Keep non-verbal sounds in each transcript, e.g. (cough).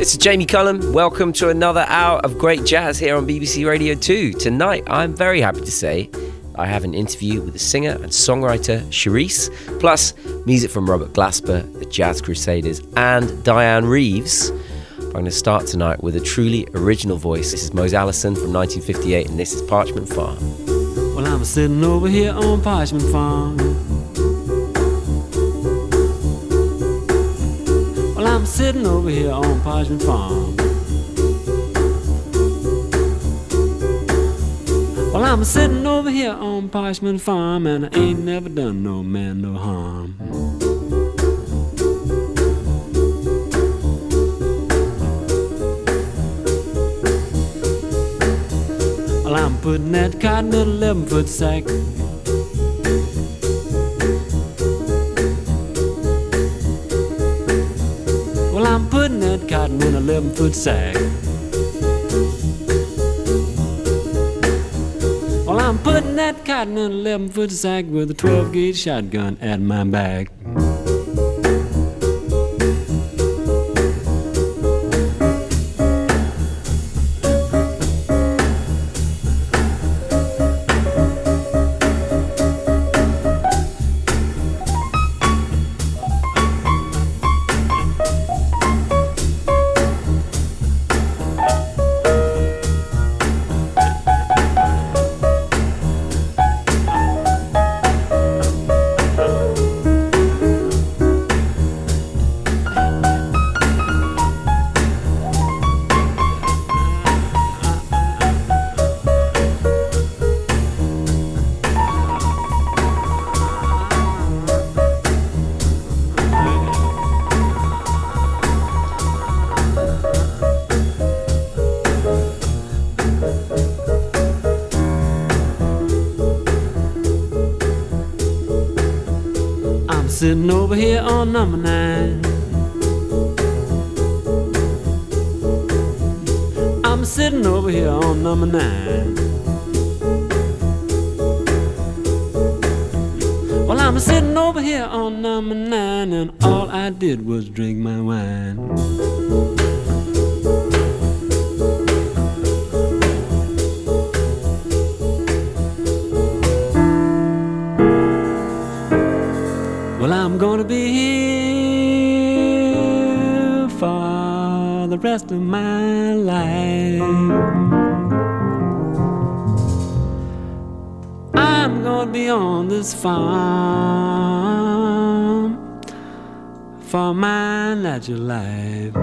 This is Jamie Cullum. Welcome to another hour of great jazz here on BBC Radio 2. Tonight, I'm very happy to say I have an interview with the singer and songwriter Cherise, plus music from Robert Glasper, the Jazz Crusaders, and Dianne Reeves. I'm going to start tonight with a truly original voice. This is Mose Allison from 1958, and this is Parchman Farm. Well, I'm sitting over here on Parchman Farm. Sitting over here on Parchman Farm. Well, I'm sitting over here on Parchman Farm, and I ain't never done no man no harm. Well, I'm putting that cotton in a 11 foot sack. Cotton in a 11 foot sack. Well, I'm putting that cotton in a 11 foot sack with a 12 gauge shotgun at my back. Sitting over here on number nine. I'm sitting over here on number nine. Well, I'm sitting over here on number nine, and all I did was drink my wine. Gonna be here for the rest of my life. I'm gonna be on this farm for my natural life.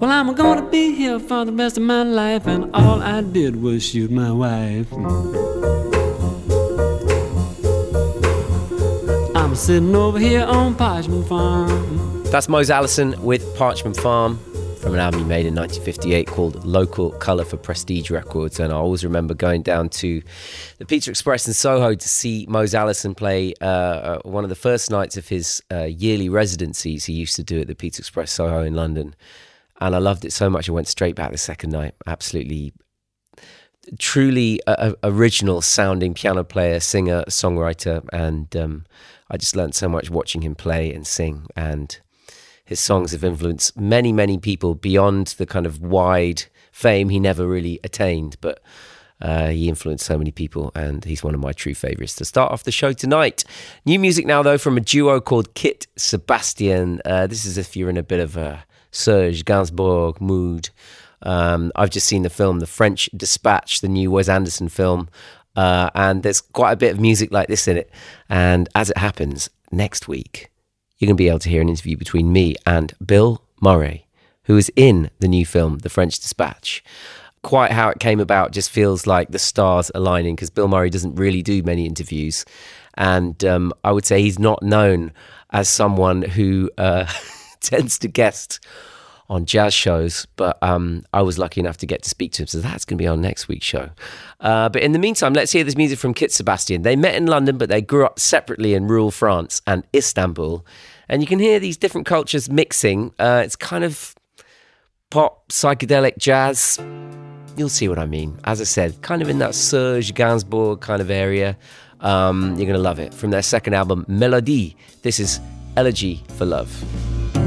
Well, I'm gonna be here for the rest of my life, and all I did was shoot my wife. Sitting over here on Parchman Farm. That's Mose Allison with Parchman Farm from an album he made in 1958 called Local Colour for Prestige Records. And I always remember going down to the Pizza Express in Soho to see Mose Allison play uh, uh, one of the first nights of his uh, yearly residencies he used to do at the Pizza Express Soho in London. And I loved it so much I went straight back the second night. Absolutely truly a, a original sounding piano player, singer, songwriter, and um, I just learned so much watching him play and sing. And his songs have influenced many, many people beyond the kind of wide fame he never really attained. But uh, he influenced so many people, and he's one of my true favorites to start off the show tonight. New music now, though, from a duo called Kit Sebastian. Uh, this is if you're in a bit of a Serge Gainsbourg mood. Um, I've just seen the film The French Dispatch, the new Wes Anderson film. Uh, and there's quite a bit of music like this in it. And as it happens, next week, you're going to be able to hear an interview between me and Bill Murray, who is in the new film, The French Dispatch. Quite how it came about just feels like the stars aligning because Bill Murray doesn't really do many interviews. And um, I would say he's not known as someone who uh, (laughs) tends to guest on jazz shows, but um, I was lucky enough to get to speak to him. So that's going to be on next week's show. Uh, but in the meantime, let's hear this music from Kit Sebastian. They met in London, but they grew up separately in rural France and Istanbul. And you can hear these different cultures mixing. Uh, it's kind of pop, psychedelic jazz. You'll see what I mean. As I said, kind of in that Serge Gainsbourg kind of area. Um, you're going to love it. From their second album, Melody, this is Elegy for Love.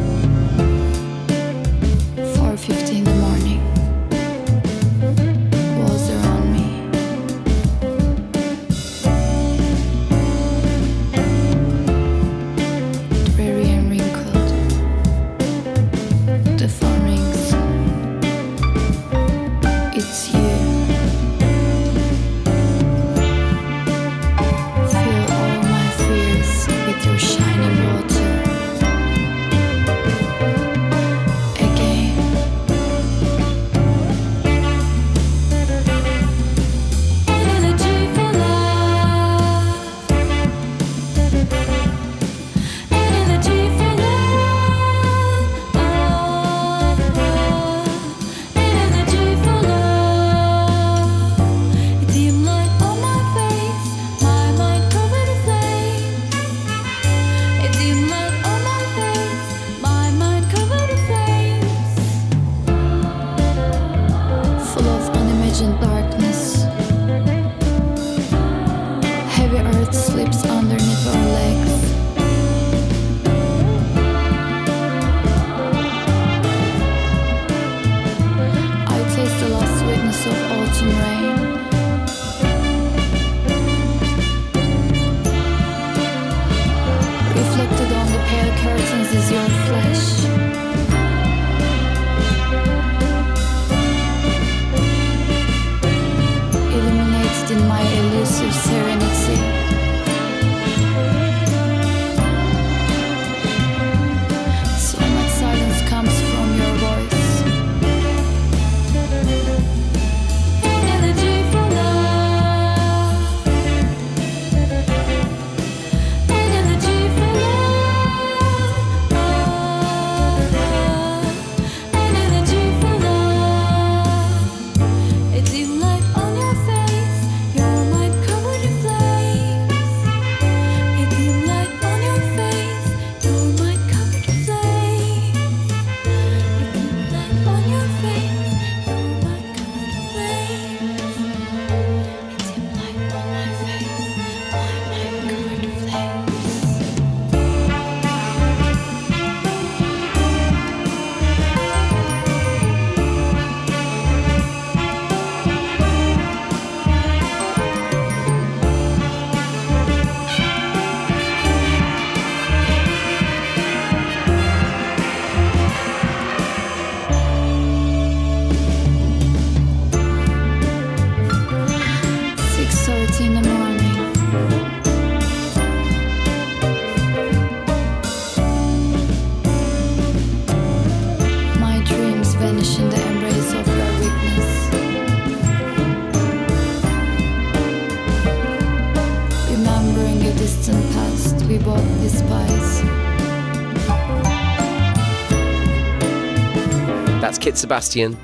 Sebastian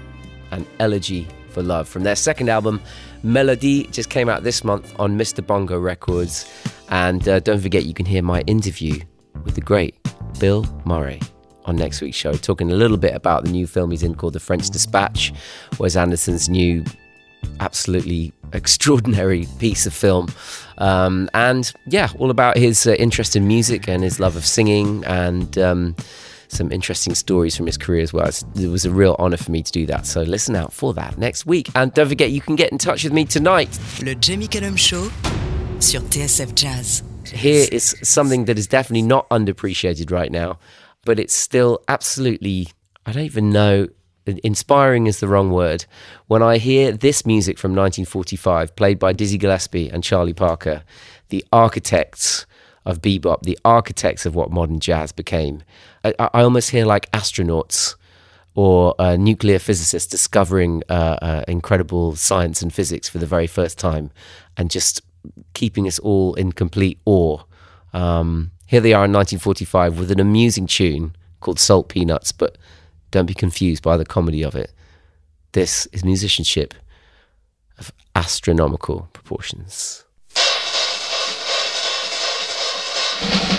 and Elegy for Love from their second album, Melody, just came out this month on Mr. Bongo Records. And uh, don't forget, you can hear my interview with the great Bill Murray on next week's show, talking a little bit about the new film he's in called The French Dispatch, Wes Anderson's new absolutely extraordinary piece of film. Um, and yeah, all about his uh, interest in music and his love of singing and um, some interesting stories from his career as well. It's, it was a real honor for me to do that. So listen out for that next week. And don't forget, you can get in touch with me tonight. Le Jamie Cullum Show sur TSF Jazz. Here is something that is definitely not underappreciated right now, but it's still absolutely, I don't even know, inspiring is the wrong word. When I hear this music from 1945, played by Dizzy Gillespie and Charlie Parker, the architects of bebop, the architects of what modern jazz became, I, I almost hear like astronauts or uh, nuclear physicists discovering uh, uh, incredible science and physics for the very first time and just keeping us all in complete awe. Um, here they are in 1945 with an amusing tune called Salt Peanuts, but don't be confused by the comedy of it. This is musicianship of astronomical proportions. Thank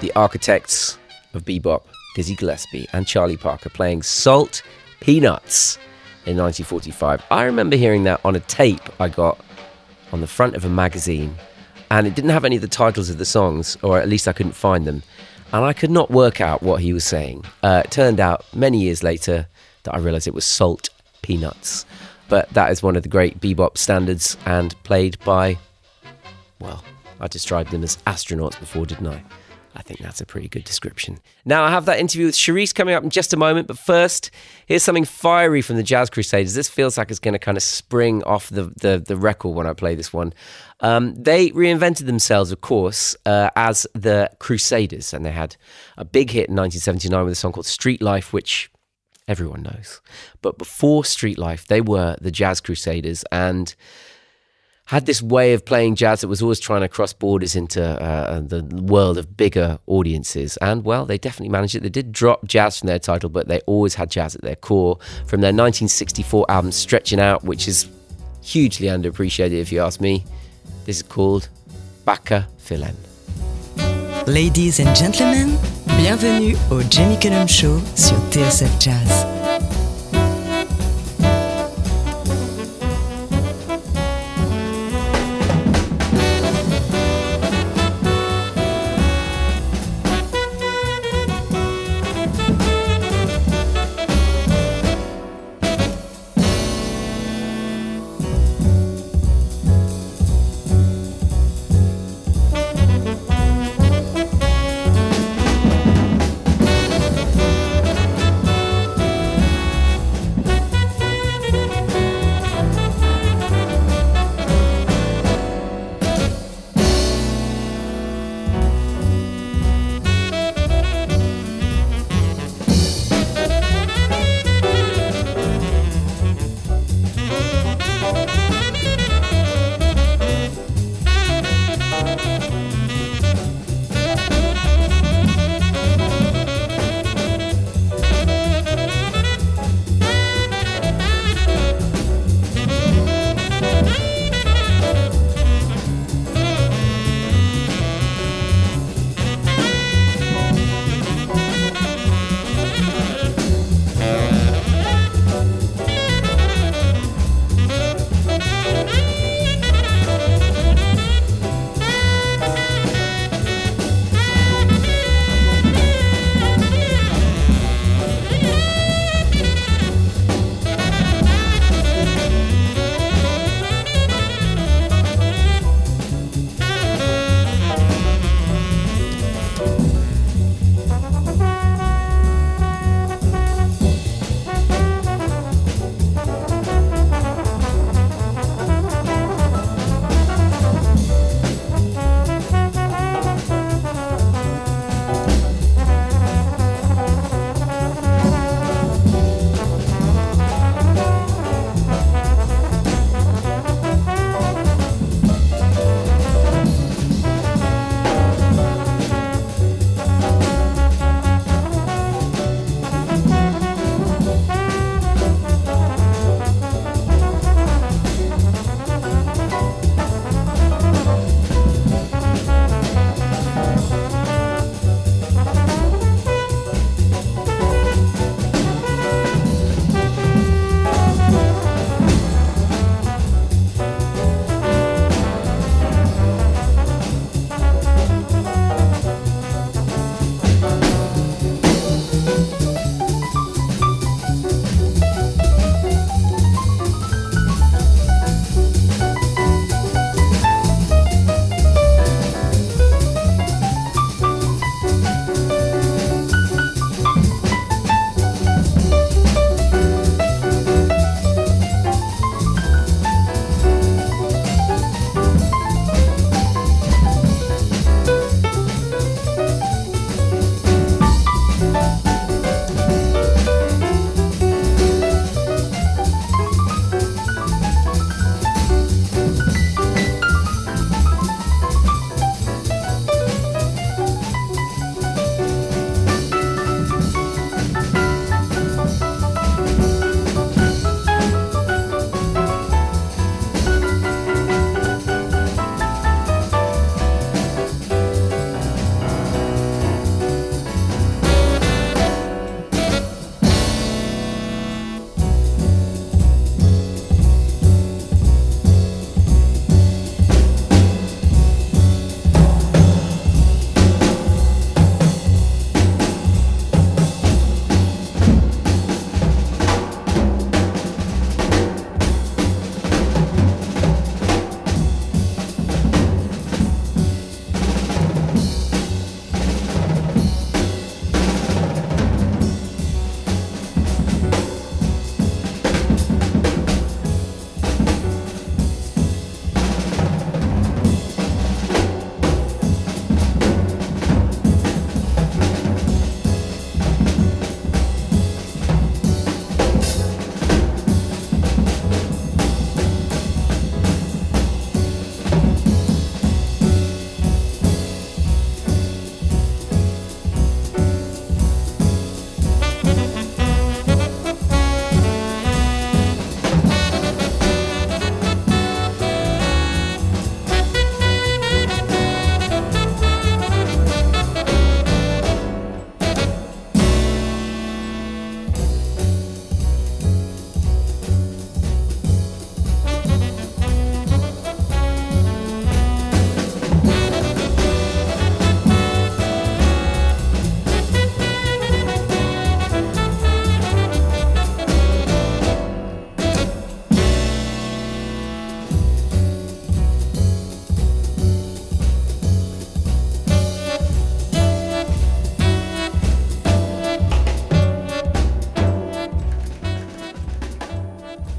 The architects of bebop, Dizzy Gillespie and Charlie Parker, playing Salt Peanuts in 1945. I remember hearing that on a tape I got on the front of a magazine, and it didn't have any of the titles of the songs, or at least I couldn't find them. And I could not work out what he was saying. Uh, it turned out many years later that I realized it was Salt Peanuts. But that is one of the great bebop standards and played by, well, I described them as astronauts before, didn't I? I think that's a pretty good description. Now, I have that interview with Cherise coming up in just a moment, but first, here's something fiery from the Jazz Crusaders. This feels like it's going to kind of spring off the, the, the record when I play this one. Um, they reinvented themselves, of course, uh, as the Crusaders, and they had a big hit in 1979 with a song called Street Life, which everyone knows. But before Street Life, they were the Jazz Crusaders, and had this way of playing jazz that was always trying to cross borders into uh, the world of bigger audiences. And well, they definitely managed it. They did drop jazz from their title, but they always had jazz at their core. From their 1964 album Stretching Out, which is hugely underappreciated if you ask me, this is called Baka Filen. Ladies and gentlemen, bienvenue au Jamie Cullum Show sur TSF Jazz.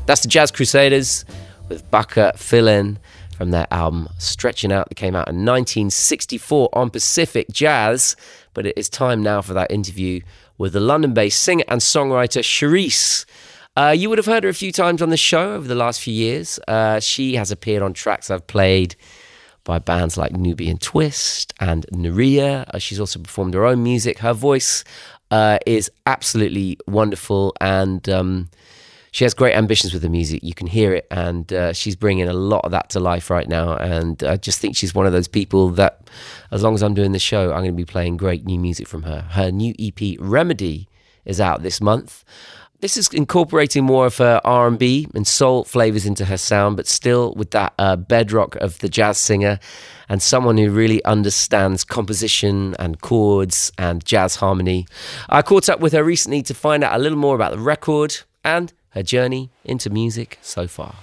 That's the Jazz Crusaders with Bachafillen from their album Stretching Out that came out in 1964 on Pacific Jazz. But it is time now for that interview with the London based singer and songwriter Cherise. Uh, you would have heard her a few times on the show over the last few years. Uh, she has appeared on tracks I've played by bands like Nubiyan Twist and Naria. Uh, she's also performed her own music. Her voice uh, is absolutely wonderful and um, she has great ambitions with the music. You can hear it, and uh, she's bringing a lot of that to life right now. And I just think she's one of those people that, as long as I'm doing the show, I'm going to be playing great new music from her. Her new EP, Remedy, is out this month. This is incorporating more of her R&B and soul flavors into her sound, but still with that uh, bedrock of the jazz singer and someone who really understands composition and chords and jazz harmony. I caught up with her recently to find out a little more about the record and her journey into music so far.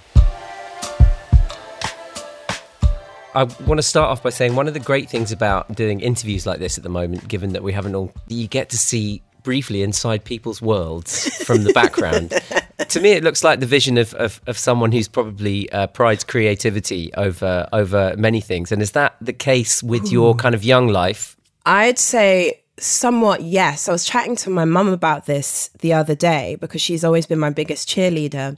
I want to start off by saying one of the great things about doing interviews like this at the moment, given that we haven't all, you get to see briefly inside people's worlds from the background. (laughs) to me, it looks like the vision of, of, of someone who's probably uh, prides creativity over over many things. And is that the case with your kind of young life? I'd say somewhat yes. I was chatting to my mum about this the other day because she's always been my biggest cheerleader,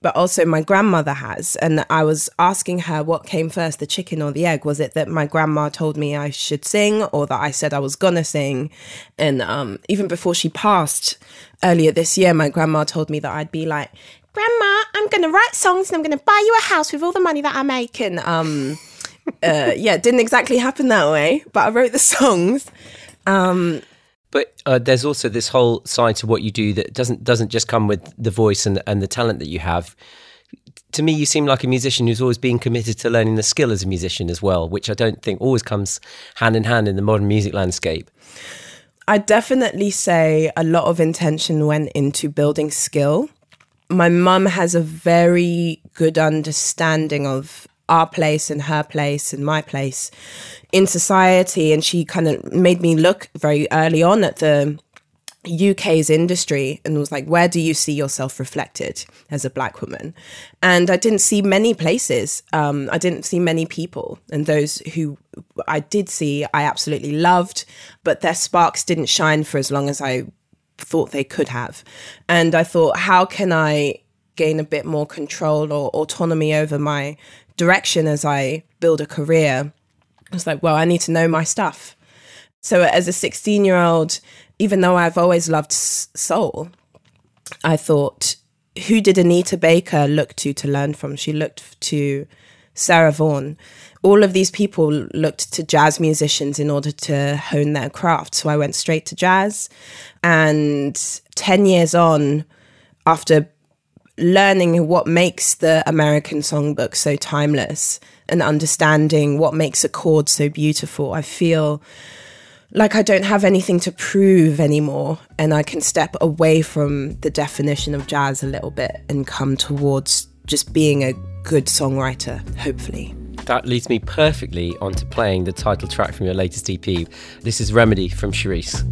but also my grandmother has. And I was asking her what came first, the chicken or the egg? Was it that my grandma told me I should sing or that I said I was gonna sing? And um, even before she passed earlier this year, my grandma told me that I'd be like, Grandma, I'm gonna write songs and I'm gonna buy you a house with all the money that I make. And um, uh, yeah, it didn't exactly happen that way, but I wrote the (laughs) songs. But uh, there's also this whole side to what you do that doesn't doesn't just come with the voice and and the talent that you have. To me, you seem like a musician who's always been committed to learning the skill as a musician as well, which I don't think always comes hand in hand in the modern music landscape. I definitely say a lot of intention went into building skill. My mum has a very good understanding of our place and her place and my place in society. And she kind of made me look very early on at the UK's industry and was like, where do you see yourself reflected as a black woman? And I didn't see many places. Um, I didn't see many people. And those who I did see, I absolutely loved, but their sparks didn't shine for as long as I thought they could have. And I thought, how can I gain a bit more control or autonomy over my direction as I build a career? I was like, well, I need to know my stuff. So as a 16 year old, even though I've always loved soul, I thought, who did Anita Baker look to to learn from? She looked to Sarah Vaughan. All of these people looked to jazz musicians in order to hone their craft. So I went straight to jazz. And 10 years on, after learning what makes the American songbook so timeless and understanding what makes a chord so beautiful, I feel like I don't have anything to prove anymore. And I can step away from the definition of jazz a little bit and come towards just being a good songwriter, hopefully. That leads me perfectly onto playing the title track from your latest EP. This is Remedy from Cherise.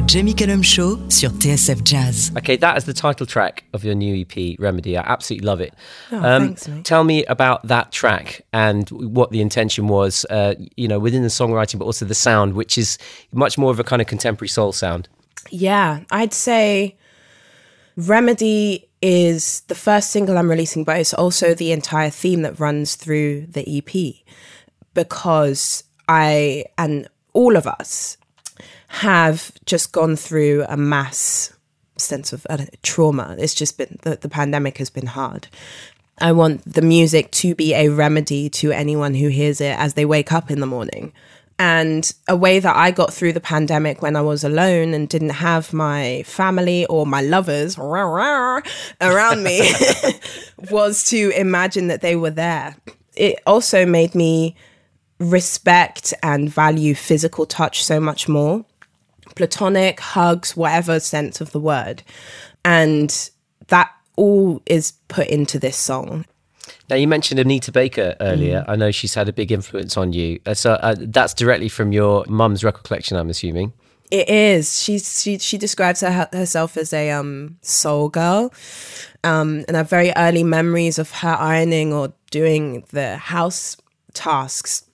Le Jamie Cullum Show sur TSF Jazz. Okay, that is the title track of your new EP, Remedy. I absolutely love it. Um, Oh, thanks, mate. Tell me about that track and what the intention was, uh, you know, within the songwriting, but also the sound, which is much more of a kind of contemporary soul sound. Yeah, I'd say Remedy is the first single I'm releasing, but it's also the entire theme that runs through the EP because I and all of us have just gone through a mass sense of know, trauma. It's just been the, the pandemic has been hard. I want the music to be a remedy to anyone who hears it as they wake up in the morning. And a way that I got through the pandemic when I was alone and didn't have my family or my lovers around me (laughs) (laughs) was to imagine that they were there. It also made me respect and value physical touch so much more platonic, hugs, whatever sense of the word. And that all is put into this song. Now, you mentioned Anita Baker earlier. I know she's had a big influence on you. Uh, so uh, that's directly from your mum's record collection, I'm assuming. It is. She's she she describes her, herself as a um soul girl, um, and have very early memories of her ironing or doing the house tasks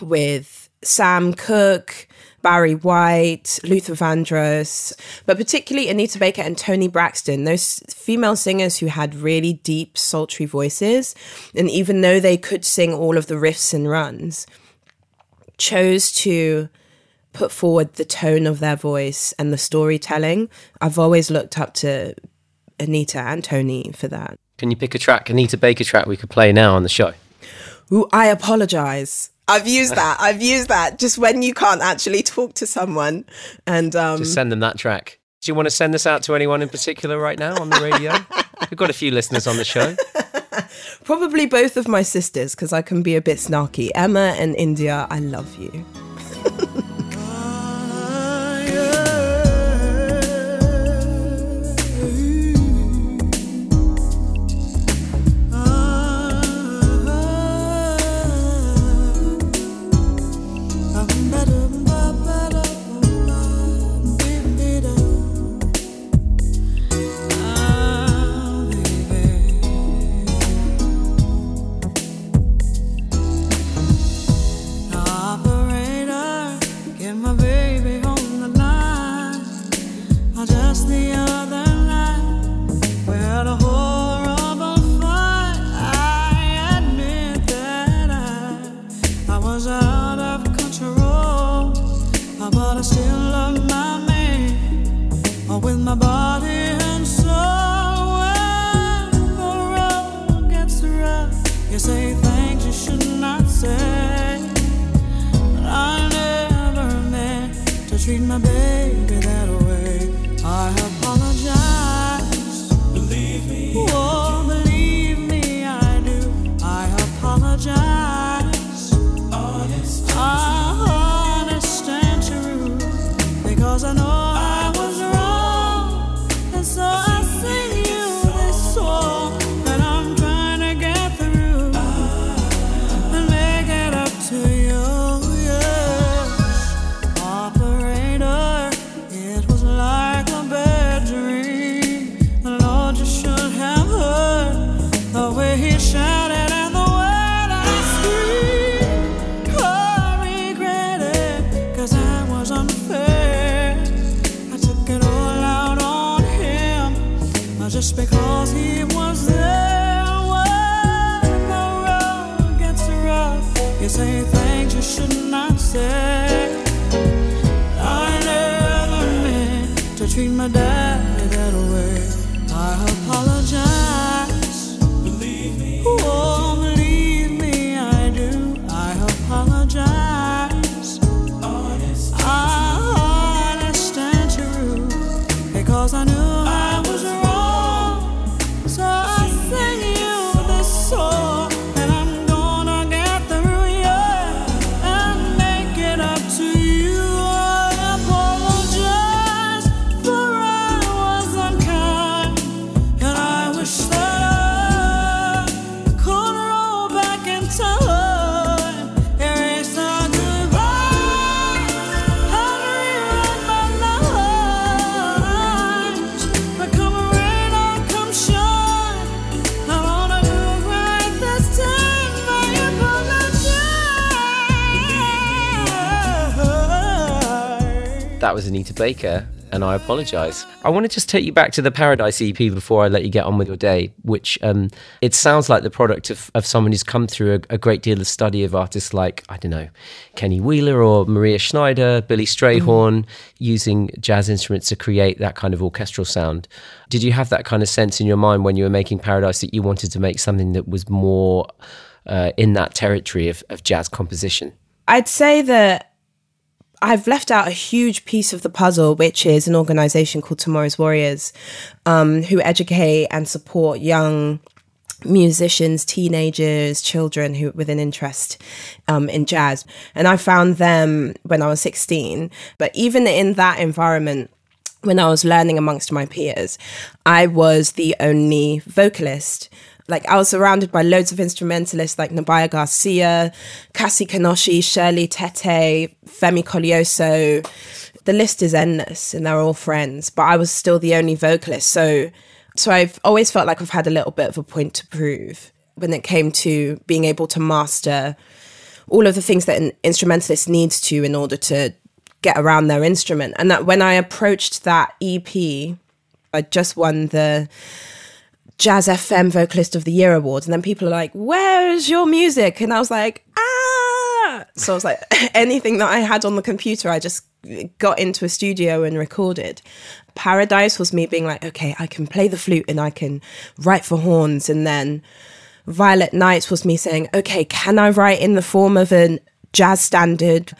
with Sam Cooke, Barry White, Luther Vandross, but particularly Anita Baker and Toni Braxton, those female singers who had really deep, sultry voices. And even though they could sing all of the riffs and runs, chose to put forward the tone of their voice and the storytelling. I've always looked up to Anita and Tony for that. Can you pick a track, Anita Baker track we could play now on the show? Ooh, I apologize. I've used that. (laughs) I've used that just when you can't actually talk to someone. And um, Just send them that track. Do you want to send this out to anyone in particular right now on the radio? We've got a few listeners on the show. (laughs) probably both of my sisters, because I can be a bit snarky. Emma and India, I love you. Baker, and I apologise. I want to just take you back to the Paradise EP before I let you get on with your day, which um, it sounds like the product of, of someone who's come through a, a great deal of study of artists like, I don't know, Kenny Wheeler or Maria Schneider, Billy Strayhorn, using jazz instruments to create that kind of orchestral sound. Did you have that kind of sense in your mind when you were making Paradise that you wanted to make something that was more uh, in that territory of, of jazz composition? I'd say that I've left out a huge piece of the puzzle, which is an organization called Tomorrow's Warriors, um, who educate and support young musicians, teenagers, children who with an interest um, in jazz. And I found them when I was 16. But even in that environment, when I was learning amongst my peers, I was the only vocalist. Like I was surrounded by loads of instrumentalists like Nubya Garcia, Cassie Kinoshi, Shirley Tetteh, Femi Koleoso. The list is endless and they're all friends, but I was still the only vocalist. So so I've always felt like I've had a little bit of a point to prove when it came to being able to master all of the things that an instrumentalist needs to in order to get around their instrument. And that when I approached that EP, I just won the Jazz FM Vocalist of the Year awards. And then people are like, Where's your music? And I was like, Ah. So I was like, (laughs) anything that I had on the computer, I just got into a studio and recorded. Paradise was me being like, okay, I can play the flute and I can write for horns. And then Violet Nights was me saying, okay, can I write in the form of a jazz standard?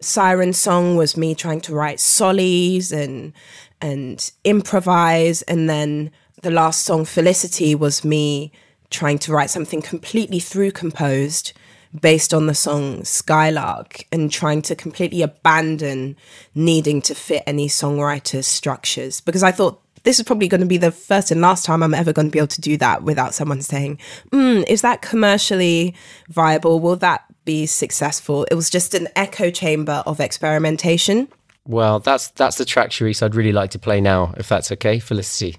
Siren Song was me trying to write solis and and improvise. And then the last song, Felicity, was me trying to write something completely through composed based on the song Skylark and trying to completely abandon needing to fit any songwriter's structures because I thought this is probably going to be the first and last time I'm ever going to be able to do that without someone saying, mm, is that commercially viable? Will that be successful? It was just an echo chamber of experimentation. Well, that's that's the track, Cherise, I'd really like to play now, if that's okay. Felicity.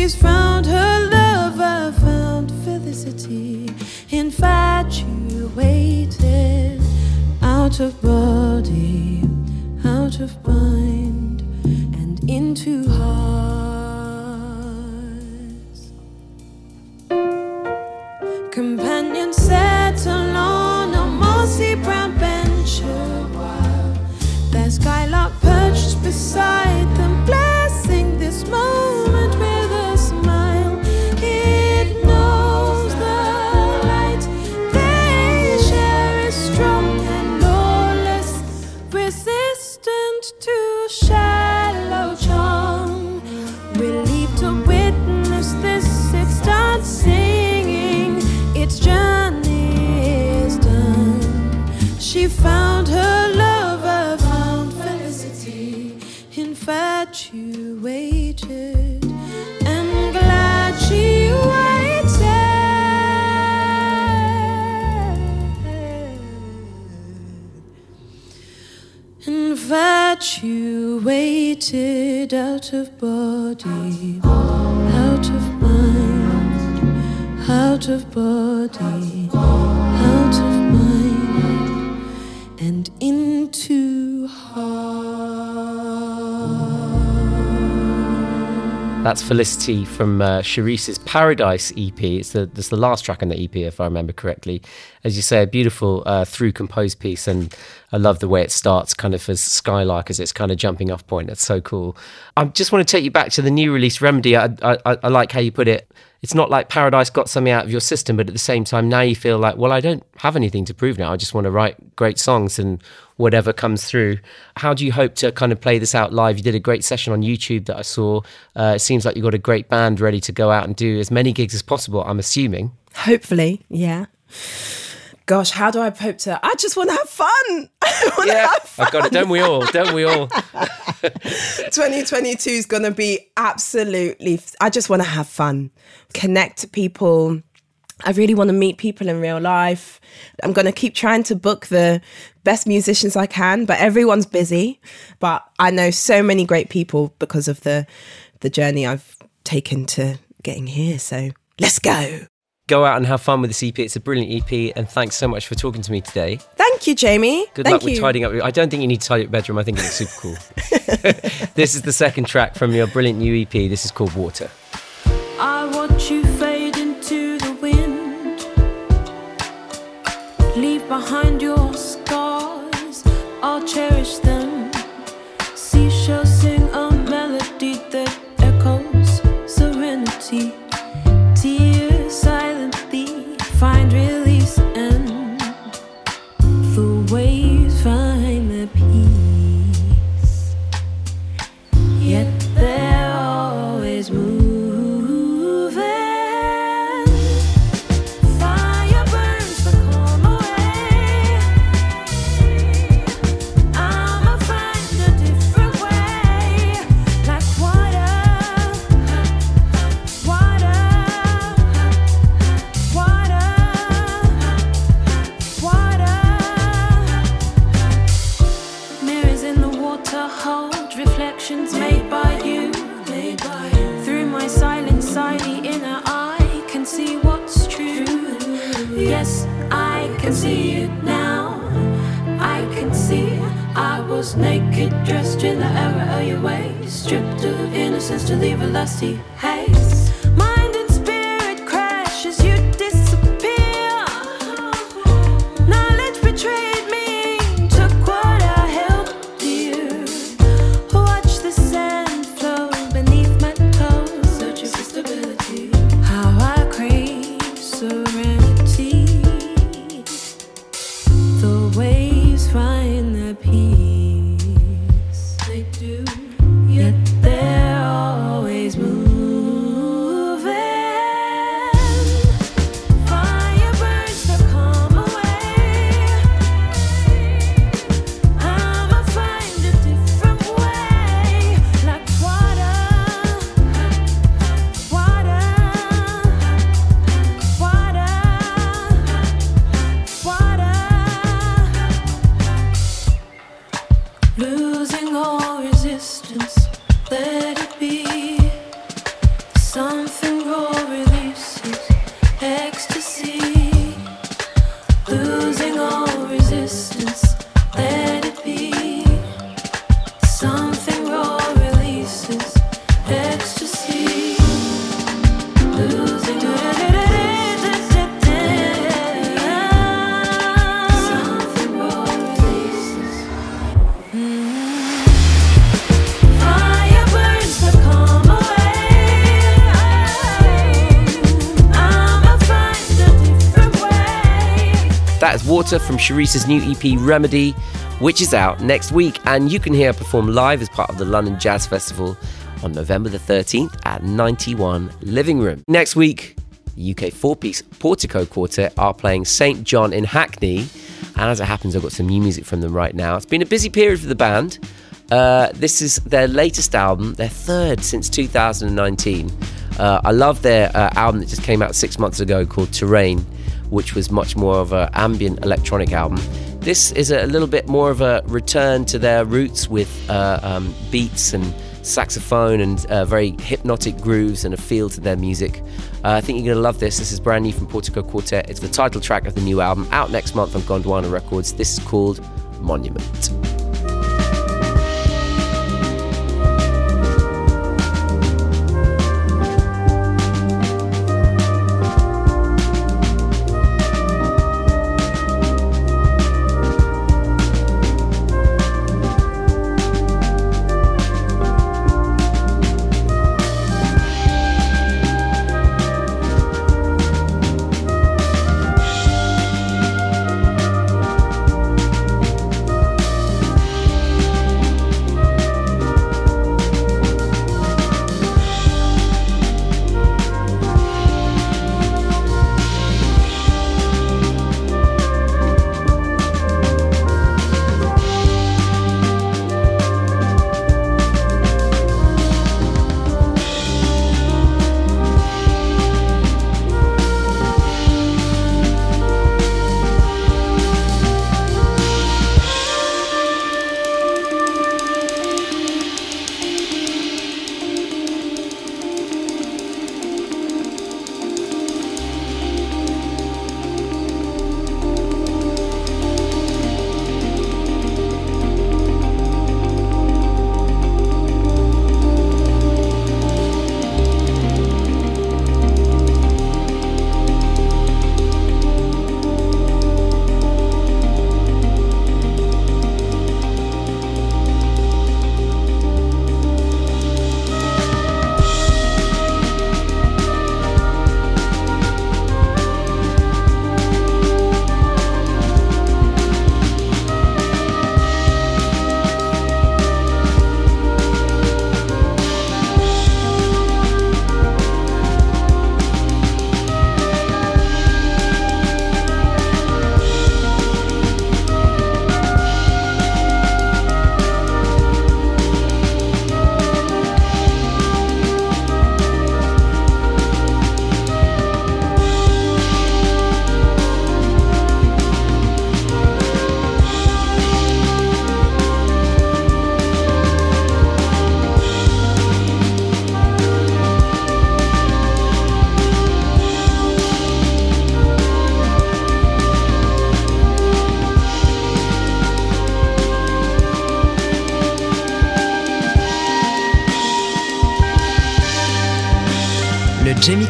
She's found her lover, found felicity, infatuated, out of body, out of mind, and into hearts. Out of body, out of mind, out of body, That's Felicity from uh, Cherise's Paradise EP. It's the, it's the last track on the EP, if I remember correctly. As you say, a beautiful uh, through composed piece, and I love the way it starts, kind of as Skylark, as its kind of jumping off point. That's so cool. I just want to take you back to the new release Remedy. I, I- I like how you put it. It's not like Paradise got something out of your system, but at the same time, now you feel like, well, I don't have anything to prove now. I just want to write great songs and whatever comes through. How do you hope to kind of play this out live? You did a great session on YouTube that I saw. Uh, it seems like you've got a great band ready to go out and do as many gigs as possible, I'm assuming. Hopefully, yeah. Gosh, how do I hope to? I just want to have fun. (laughs) I to have fun. I've got it. Don't we all? Don't we all? (laughs) 2022 is going to be absolutely. I just want to have fun, connect to people. I really want to meet people in real life. I'm going to keep trying to book the best musicians I can, but everyone's busy. But I know so many great people because of the the journey I've taken to getting here. So let's go. Go out and have fun with this EP. It's a brilliant EP, and thanks so much for talking to me today. Thank you, Jamie. Good Thank luck with tidying up. I don't think you need to tidy up your bedroom. I think it looks super cool. (laughs) this is the second track from your brilliant new EP. This is called Water. I watch you fade into the wind. Leave behind Water from Cherise's new EP Remedy, which is out next week. And you can hear her perform live as part of the London Jazz Festival on November the 13th at 91 Living Room. Next week, UK four piece Portico Quartet are playing St. John in Hackney. And as it happens, I've got some new music from them right now. It's been a busy period for the band. Uh, this is their latest album, their third since 2019. Uh, I love their uh, album that just came out six months ago called Terrain, which was much more of an ambient electronic album. This is a little bit more of a return to their roots with uh, um, beats and saxophone and uh, very hypnotic grooves and a feel to their music. Uh, I think you're going to love this. This is brand new from Portico Quartet. It's the title track of the new album, out next month on Gondwana Records. This is called Monument.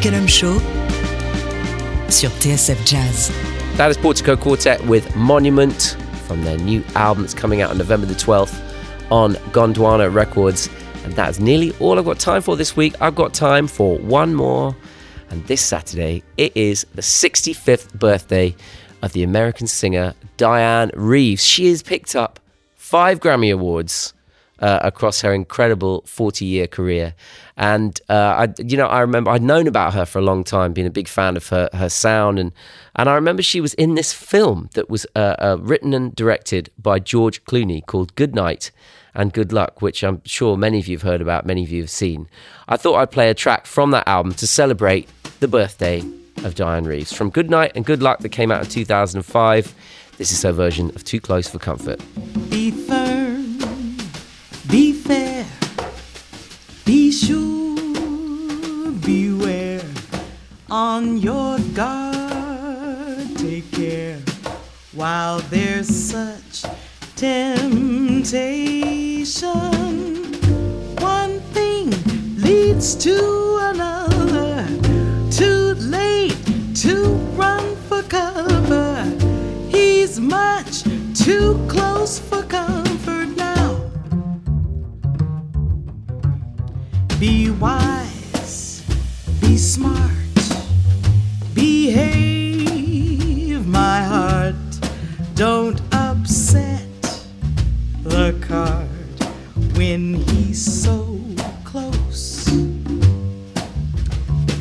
Cullum Show sur TSF Jazz. That is Portico Quartet with Monument from their new album that's coming out on November the 12th on Gondwana Records. And that is nearly all I've got time for this week. I've got time for one more. And this Saturday, it is the 65th birthday of the American singer Dianne Reeves. She has picked up five Grammy Awards uh, across her incredible 40 year career. And, uh, I, you know, I remember I'd known about her for a long time, being a big fan of her, her sound. And, and I remember she was in this film that was uh, uh, written and directed by George Clooney called Good Night and Good Luck, which I'm sure many of you have heard about, many of you have seen. I thought I'd play a track from that album to celebrate the birthday of Dianne Reeves. From Good Night and Good Luck that came out in 2005, this is her version of Too Close for Comfort. Be sure, beware. On your guard, take care. While there's such temptation, one thing leads to another. Too late to run for cover. He's much too close for comfort Be wise, be smart, behave, my heart. Don't upset the card when he's so close.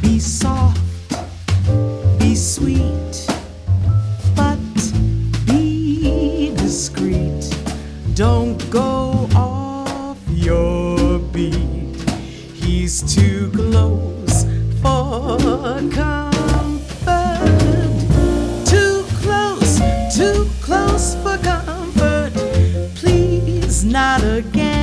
Be soft, be sweet, but be discreet. Don't go off your beat. Too close for comfort. Too close, too close for comfort. Please, not again.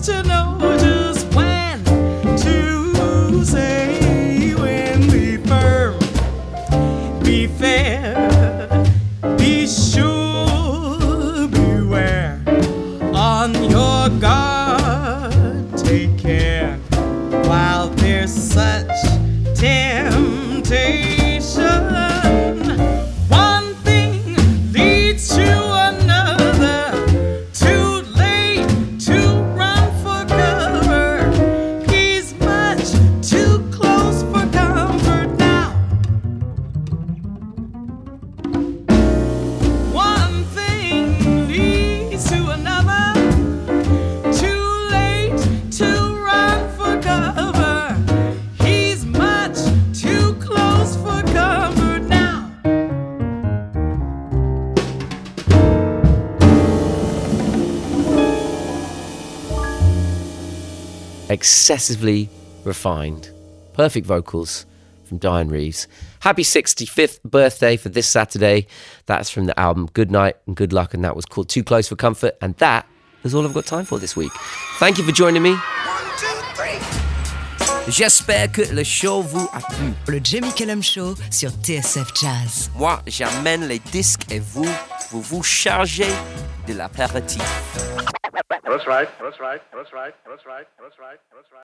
To know excessively refined. Perfect vocals from Dianne Reeves. Happy 65th birthday for this Saturday. That's from the album Good Night and Good Luck, and that was called Too Close for Comfort. And that is all I've got time for this week. Thank you for joining me. J'espère que le show vous a plu. Le Jamie Cullum Show sur TSF Jazz. Moi, j'amène les disques et vous, vous vous chargez de l'apéritif. That's right. That's right. That's right. That's right. That's right. That's right.